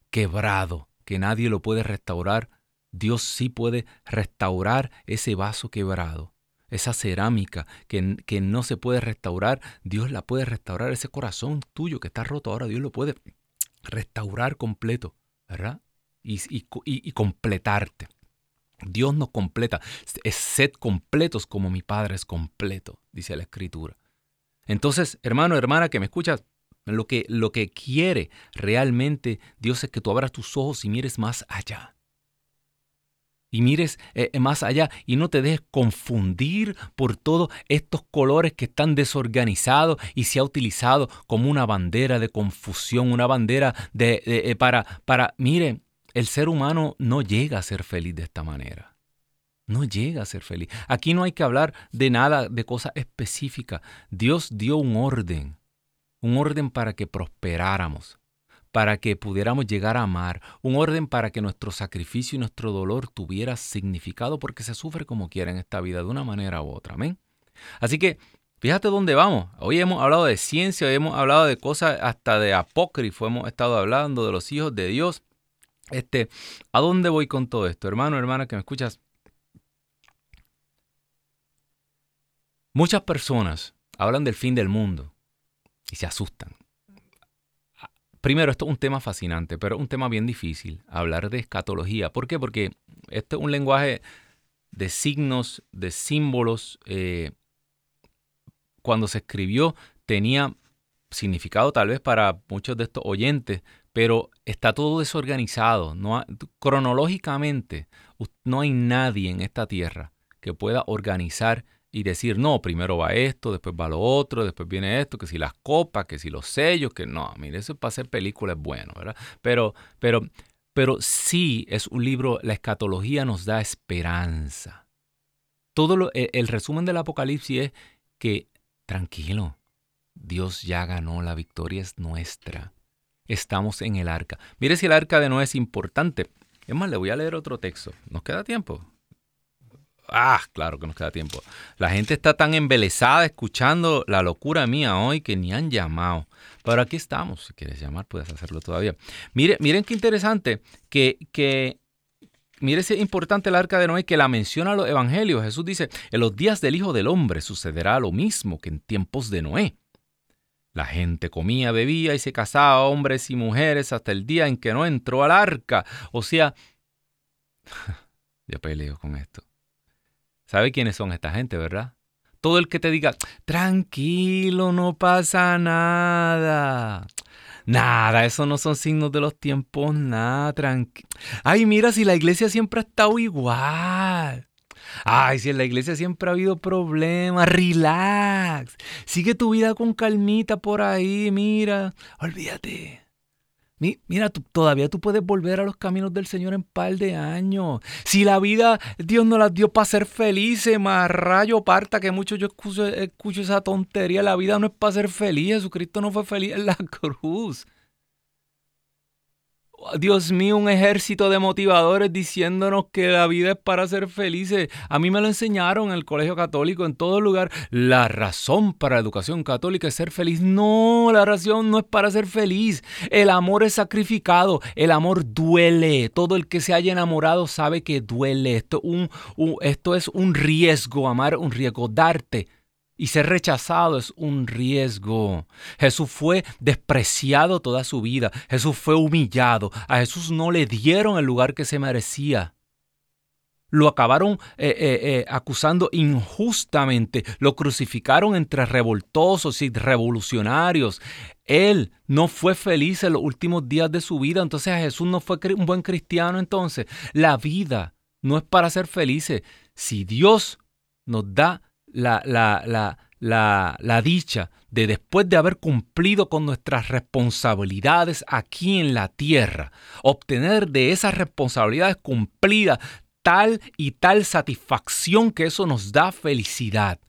quebrado que nadie lo puede restaurar. Dios sí puede restaurar ese vaso quebrado, esa cerámica que, que, no se puede restaurar. Dios la puede restaurar, ese corazón tuyo que está roto ahora, Dios lo puede restaurar completo, ¿verdad? Y, y, y completarte. Dios nos completa. Es sed completos como mi Padre es completo, dice la Escritura. Entonces, hermano, hermana que me escuchas, lo que, lo que quiere realmente Dios es que tú abras tus ojos y mires más allá. Y mires eh, eh, más allá y no te dejes confundir por todos estos colores que están desorganizados y se ha utilizado como una bandera de confusión, una bandera de, eh, para, para, mire, el ser humano no llega a ser feliz de esta manera. no llega a ser feliz. Aquí no hay que hablar de nada, de cosas específicas. Dios dio un orden, un orden para que prosperáramos, para que pudiéramos llegar a amar, un orden para que nuestro sacrificio y nuestro dolor tuviera significado, porque se sufre como quiera en esta vida, de una manera u otra. Amén. Así que fíjate dónde vamos. Hoy hemos hablado de ciencia, hoy hemos hablado de cosas hasta de apócrifo, hemos estado hablando de los hijos de Dios. Este, ¿a dónde voy con todo esto? Hermano, hermana, que me escuchas. Muchas personas hablan del fin del mundo y se asustan. Primero, esto es un tema fascinante, pero un tema bien difícil, hablar de escatología. ¿Por qué? Porque este es un lenguaje de signos, de símbolos. Eh, cuando se escribió tenía significado tal vez para muchos de estos oyentes, pero está todo desorganizado. No cronológicamente, no hay nadie en esta tierra que pueda organizar y decir, no, primero va esto, después va lo otro, después viene esto, que si las copas, que si los sellos, que no, mire, eso para hacer películas es bueno, ¿verdad? Pero, pero, pero sí es un libro, la escatología nos da esperanza. Todo lo, el, el resumen del Apocalipsis es que, tranquilo, Dios ya ganó, la victoria es nuestra. Estamos en el arca. Mire si el arca de Noé es importante. Es más, le voy a leer otro texto. ¿Nos queda tiempo? Ah, claro que nos queda tiempo. La gente está tan embelesada escuchando la locura mía hoy que ni han llamado. Pero aquí estamos. Si quieres llamar, puedes hacerlo todavía. Mire, miren qué interesante que, que mire ese importante el arca de Noé que la menciona los evangelios. Jesús dice, en los días del Hijo del Hombre sucederá lo mismo que en tiempos de Noé. La gente comía, bebía y se casaba hombres y mujeres hasta el día en que no entró al arca. O sea, (laughs) ya peleo con esto. ¿Sabe quiénes son esta gente, verdad? Todo el que te diga, tranquilo, no pasa nada. Nada, eso no son signos de los tiempos, nada, tranquilo. Ay, mira, si la iglesia siempre ha estado igual. Ay, si en la iglesia siempre ha habido problemas, relax. Sigue tu vida con calmita por ahí, mira. Olvídate. Mira, todavía tú puedes volver a los caminos del Señor en par de años. Si la vida Dios nos la dio para ser felices, más rayo parta que mucho yo escucho, escucho esa tontería. La vida no es para ser feliz. Jesucristo no fue feliz en la (laughs) cruz. Dios mío, un ejército de motivadores diciéndonos que la vida es para ser felices. A mí me lo enseñaron en el colegio católico, en todo lugar. La razón para la educación católica es ser feliz. No, la razón no es para ser feliz. El amor es sacrificado, el amor duele. Todo el que se haya enamorado sabe que duele. Esto, esto es un riesgo, amar un riesgo, darte y ser rechazado es un riesgo. Jesús fue despreciado toda su vida. Jesús fue humillado. A Jesús no le dieron el lugar que se merecía. Lo acabaron eh, eh, eh, acusando injustamente. Lo crucificaron entre revoltosos y revolucionarios. Él no fue feliz en los últimos días de su vida. Entonces Jesús no fue un buen cristiano. Entonces la vida no es para ser felices. Si Dios nos da la, la, la, la, dicha de después de haber cumplido con nuestras responsabilidades aquí en la tierra, obtener de esas responsabilidades cumplidas tal y tal satisfacción que eso nos da felicidad.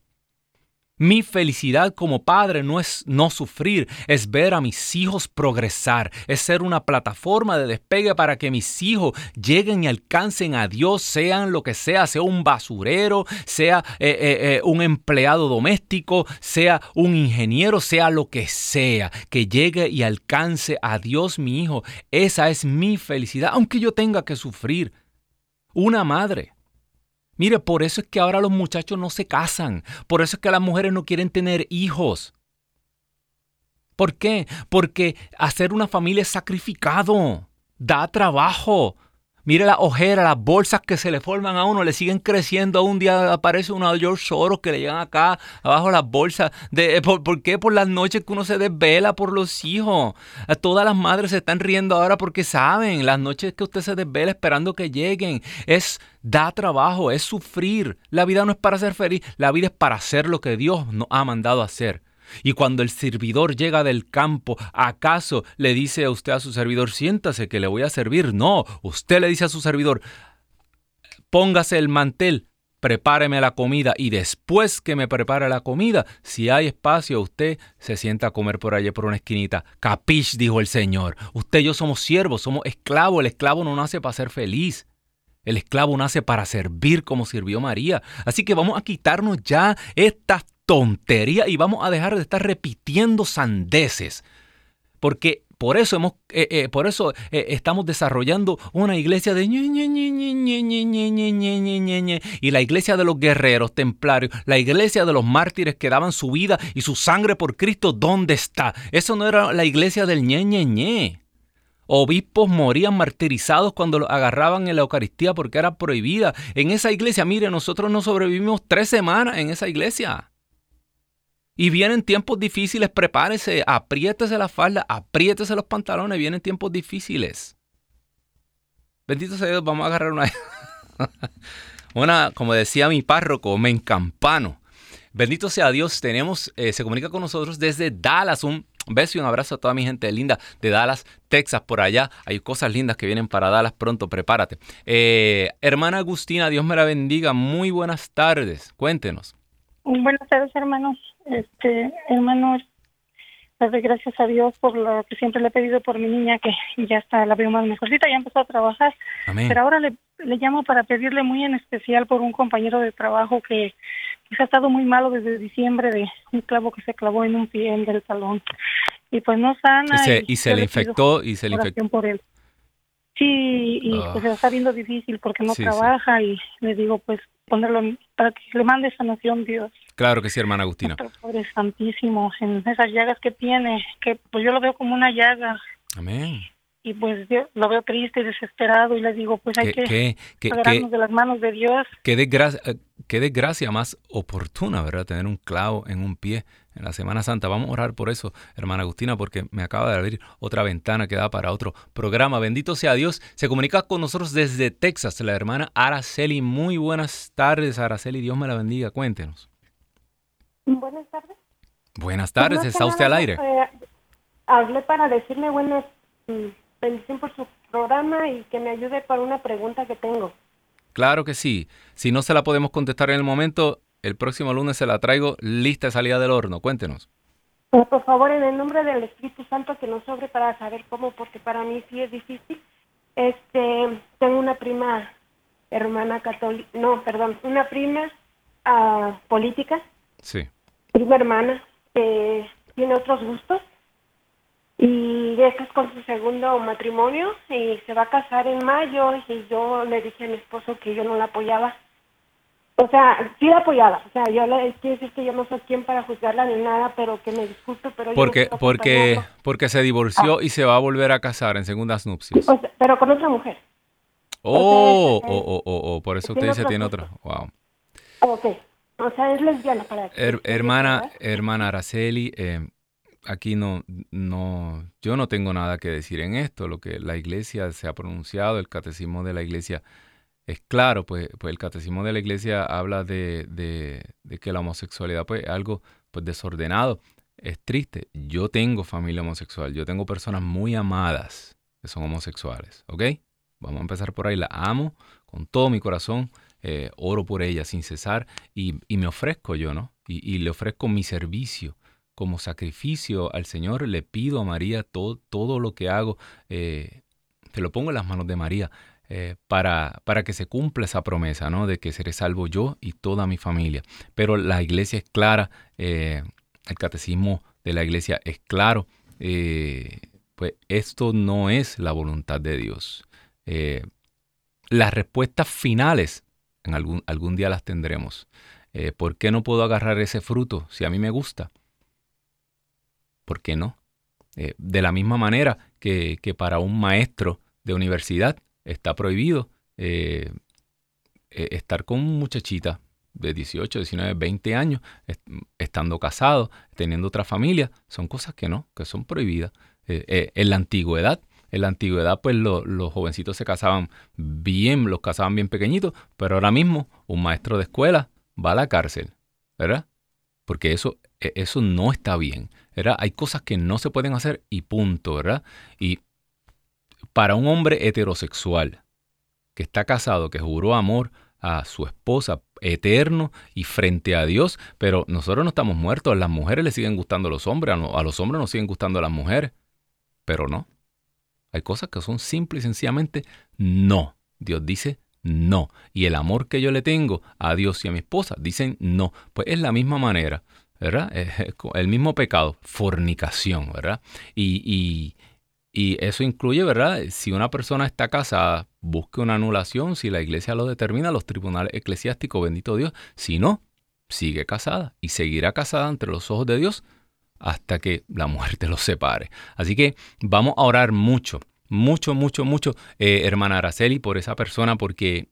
Mi felicidad como padre no es no sufrir, es ver a mis hijos progresar, es ser una plataforma de despegue para que mis hijos lleguen y alcancen a Dios, sean lo que sea, sea un basurero, sea eh, eh, eh, un empleado doméstico, sea un ingeniero, sea lo que sea, que llegue y alcance a Dios mi hijo. Esa es mi felicidad, aunque yo tenga que sufrir. Una madre Mire, por eso es que ahora los muchachos no se casan. Por eso es que las mujeres no quieren tener hijos. ¿Por qué? Porque hacer una familia es sacrificado. Da trabajo. Mire la ojera, las bolsas que se le forman a uno, le siguen creciendo. Un día aparece uno de George Soros que le llegan acá abajo las bolsas. De, ¿por, qué? Por las noches que uno se desvela por los hijos. Todas las madres se están riendo ahora porque saben, las noches que usted se desvela esperando que lleguen. Es da trabajo, es sufrir. La vida no es para ser feliz, la vida es para hacer lo que Dios nos ha mandado a hacer. Y cuando el servidor llega del campo, ¿acaso le dice a usted a su servidor, siéntase que le voy a servir? No, usted le dice a su servidor, póngase el mantel, prepáreme la comida y después que me prepare la comida, si hay espacio, usted se sienta a comer por allí por una esquinita. Capish, dijo el Señor. Usted y yo somos siervos, somos esclavos. El esclavo no nace para ser feliz. El esclavo nace para servir como sirvió María. Así que vamos a quitarnos ya estas tonterías y vamos a dejar de estar repitiendo sandeces. Porque por eso, hemos, eh, eh, por eso eh, estamos desarrollando una iglesia de y la iglesia de los guerreros templarios, la iglesia de los mártires que daban su vida y su sangre por Cristo, ¿dónde está? Eso no era la iglesia del ñe, Obispos morían martirizados cuando los agarraban en la Eucaristía porque era prohibida. En esa iglesia, mire, nosotros no sobrevivimos tres semanas en esa iglesia. Y vienen tiempos difíciles, prepárese, apriétese la falda, apriétese los pantalones, vienen tiempos difíciles. Bendito sea Dios, vamos a agarrar una, (laughs) una como decía mi párroco, me encampano. Bendito sea Dios, tenemos, eh, se comunica con nosotros desde Dallas, un beso y un abrazo a toda mi gente linda de Dallas, Texas, por allá. Hay cosas lindas que vienen para Dallas pronto, prepárate. Eh, hermana Agustina, Dios me la bendiga, muy buenas tardes, cuéntenos. Buenas tardes, hermanos. Este, hermanos, doy gracias a Dios por lo que siempre le he pedido por mi niña, que ya está, la veo más mejorcita, ya empezó a trabajar. Pero ahora le, le llamo para pedirle muy en especial por un compañero de trabajo que, se ha estado muy malo desde diciembre de un clavo que se clavó en un pie del talón. Y pues no sana. Y se, le infectó y se le infectó. Por él. Sí, y pues se está viendo difícil porque no trabaja y le digo pues ponerlo para que le mande sanación Dios. Claro que sí, hermana Agustina. Padre Santísimo, en esas llagas que tiene, que pues yo lo veo como una llaga. Amén. Y pues yo lo veo triste y desesperado y le digo, pues hay que, que, agarrarnos de las manos de Dios. Qué desgracia, eh, qué desgracia más oportuna, ¿verdad? Tener un clavo en un pie en la Semana Santa. Vamos a orar por eso, hermana Agustina, porque me acaba de abrir otra ventana que da para otro programa. Bendito sea Dios. Se comunica con nosotros desde Texas la hermana Araceli. Muy buenas tardes, Araceli. Dios me la bendiga. Cuéntenos. Buenas tardes. Buenas tardes. ¿Está usted al aire? Eh, hablé para decirle buenas mm, bendiciones por su programa y que me ayude para una pregunta que tengo. Claro que sí. Si no se la podemos contestar en el momento, el próximo lunes se la traigo lista de salida del horno. Cuéntenos. Pues, por favor, en el nombre del Espíritu Santo, que nos sobre para saber cómo, porque para mí sí es difícil. Este, tengo una prima hermana católica, no, perdón, una prima uh, política. Sí. Prima hermana que tiene otros gustos y este es con su segundo matrimonio y se va a casar en mayo y yo le dije a mi esposo que yo no la apoyaba o sea, sí la apoyaba. O sea, yo le quiero decir que yo no soy quien para juzgarla ni nada, pero que me disculpe, pero porque, porque, porque se divorció ah. y se va a volver a casar en segundas nupcias. pero con otra mujer. Oh, oh, oh, oh, oh, por eso usted dice tiene otra. Wow. Ok. O sea, es lesbiana para Hermana, hermana Araceli, eh, aquí no, no, yo no tengo nada que decir en esto. Lo que la iglesia se ha pronunciado, el catecismo de la iglesia es claro, pues, pues el catecismo de la iglesia habla de, de, que la homosexualidad pues, es algo pues, desordenado. Es triste. Yo tengo familia homosexual, yo tengo personas muy amadas que son homosexuales, ¿ok? Vamos a empezar por ahí. La amo con todo mi corazón, eh, oro por ella sin cesar y, me ofrezco yo, ¿no? Y, le ofrezco mi servicio como sacrificio al Señor. Le pido a María todo, todo lo que hago, eh, te lo pongo en las manos de María. Eh, para, para, que se cumpla esa promesa, ¿no? De que seré salvo yo y toda mi familia. Pero la iglesia es clara, eh, el catecismo de la iglesia es claro, eh, pues esto no es la voluntad de Dios. las respuestas finales, en algún, algún día las tendremos. ¿Por qué no puedo agarrar ese fruto si a mí me gusta? ¿Por qué no? de la misma manera que, que para un maestro de universidad, está prohibido eh, eh, estar con muchachita de 18, 19, 20 años, estando casado, teniendo otra familia, son cosas que no, que son prohibidas. Eh, en la antigüedad, en la antigüedad, pues los jovencitos se casaban bien, los casaban bien pequeñitos, pero ahora mismo un maestro de escuela va a la cárcel, ¿verdad? Porque eso, e, eso no está bien, ¿verdad? Hay cosas que no se pueden hacer y punto, ¿verdad? Y para un hombre heterosexual que está casado, que juró amor a su esposa eterno y frente a Dios, pero nosotros no estamos muertos, a las mujeres les siguen gustando los hombres, a los hombres nos siguen gustando las mujeres, pero no. Hay cosas que son simples y sencillamente no. Dios dice no. Y el amor que yo le tengo a Dios y a mi esposa dicen no. Pues es la misma manera, ¿verdad? el mismo pecado, fornicación, ¿verdad? Y, y eso incluye, ¿verdad? Si una persona está casada, busque una anulación, si la iglesia lo determina, los tribunales eclesiásticos, bendito Dios. Si no, sigue casada y seguirá casada entre los ojos de Dios hasta que la muerte los separe. Así que vamos a orar mucho, mucho, mucho, mucho, eh, hermana Araceli, por esa persona, porque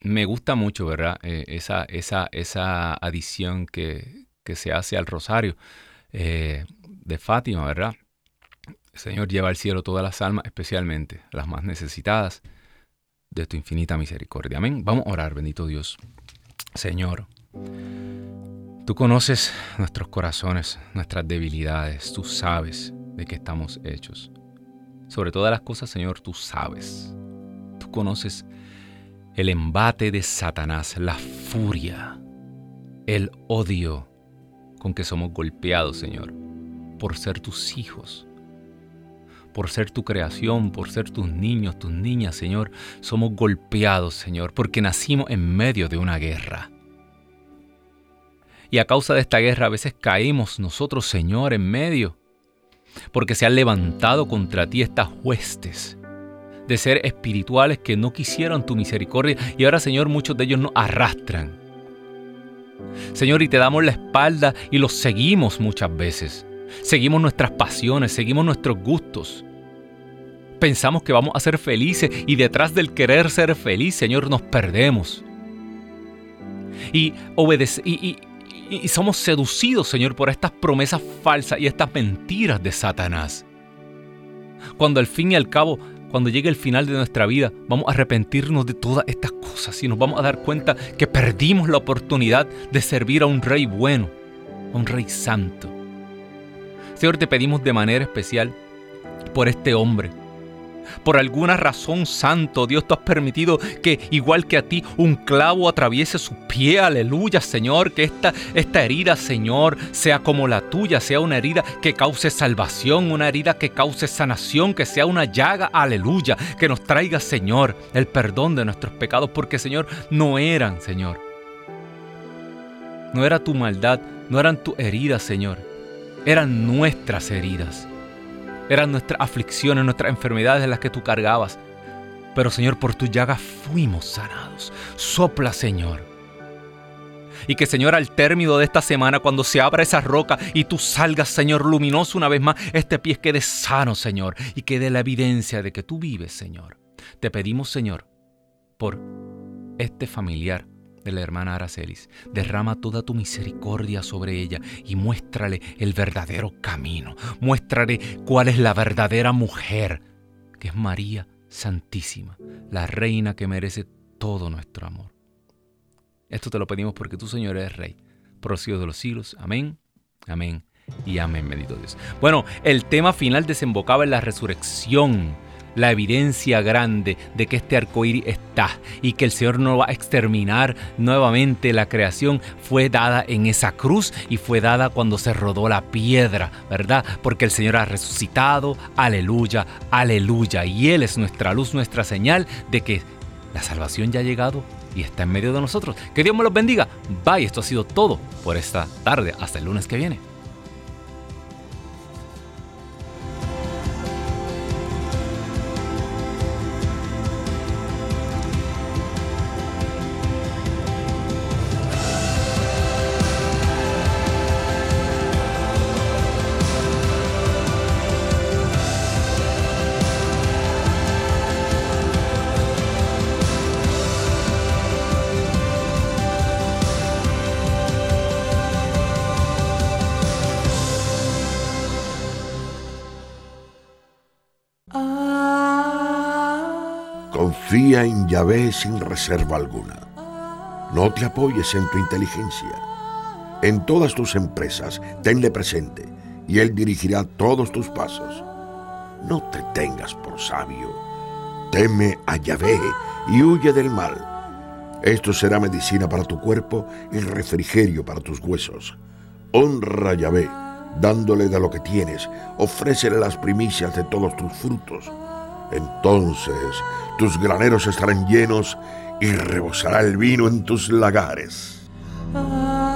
me gusta mucho, ¿verdad? Eh, esa, esa, esa adición que, se hace al rosario eh, de Fátima, ¿verdad? Señor, lleva al cielo todas las almas, especialmente las más necesitadas de tu infinita misericordia. Amén. Vamos a orar, bendito Dios. Señor, tú conoces nuestros corazones, nuestras debilidades, tú sabes de qué estamos hechos. Sobre todas las cosas, Señor, tú sabes. Tú conoces el embate de Satanás, la furia, el odio con que somos golpeados, Señor, por ser tus hijos por ser tu creación, por ser tus niños, tus niñas, Señor, somos golpeados, Señor, porque nacimos en medio de una guerra. Y a causa de esta guerra a veces caemos nosotros, Señor, en medio, porque se han levantado contra ti estas huestes de ser espirituales que no quisieron tu misericordia y ahora, Señor, muchos de ellos nos arrastran. Señor, y te damos la espalda y los seguimos muchas veces. Seguimos nuestras pasiones, seguimos nuestros gustos. Pensamos que vamos a ser felices y detrás del querer ser feliz, Señor, nos perdemos. Y, obedece, somos seducidos, Señor, por estas promesas falsas y estas mentiras de Satanás. Cuando al fin y al cabo, cuando llegue el final de nuestra vida, vamos a arrepentirnos de todas estas cosas y nos vamos a dar cuenta que perdimos la oportunidad de servir a un rey bueno, a un rey santo. Señor, te pedimos de manera especial por este hombre por alguna razón, Santo Dios, tú has permitido que, igual que a ti, un clavo atraviese su pie. Aleluya, Señor. Que esta, esta herida, Señor, sea como la tuya, sea una herida que cause salvación, una herida que cause sanación, que sea una llaga. Aleluya. Que nos traiga, Señor, el perdón de nuestros pecados, porque, Señor, no eran, Señor. No era tu maldad, no eran tus heridas, Señor. Eran nuestras heridas. Eran nuestras aflicciones, nuestras enfermedades en las que tú cargabas. Pero Señor, por tu llaga fuimos sanados. Sopla, Señor. Y que Señor, al término de esta semana, cuando se abra esa roca y tú salgas, Señor, luminoso una vez más, este pie quede sano, Señor, y quede la evidencia de que tú vives, Señor. Te pedimos, Señor, por este familiar la hermana Aracelis. Derrama toda tu misericordia sobre ella y muéstrale el verdadero camino. Muéstrale cuál es la verdadera mujer, que es María Santísima, la reina que merece todo nuestro amor. Esto te lo pedimos porque tú, Señor, eres Rey, siglos de los siglos. Amén, amén y amén, bendito Dios. Bueno, el tema final desembocaba en la resurrección la evidencia grande de que este arcoíris está y que el Señor no va a exterminar nuevamente la creación fue dada en esa cruz y fue dada cuando se rodó la piedra, ¿verdad? Porque el Señor ha resucitado, aleluya, aleluya. Y Él es nuestra luz, nuestra señal de que la salvación ya ha llegado y está en medio de nosotros. Que Dios me los bendiga. Bye, esto ha sido todo por esta tarde. Hasta el lunes que viene. Yahvé sin reserva alguna. No te apoyes en tu inteligencia. En todas tus empresas, tenle presente y Él dirigirá todos tus pasos. No te tengas por sabio. Teme a Yahvé y huye del mal. Esto será medicina para tu cuerpo y refrigerio para tus huesos. Honra a Yahvé, dándole de lo que tienes, ofrécele las primicias de todos tus frutos. Entonces tus graneros estarán llenos y rebosará el vino en tus lagares. Ah.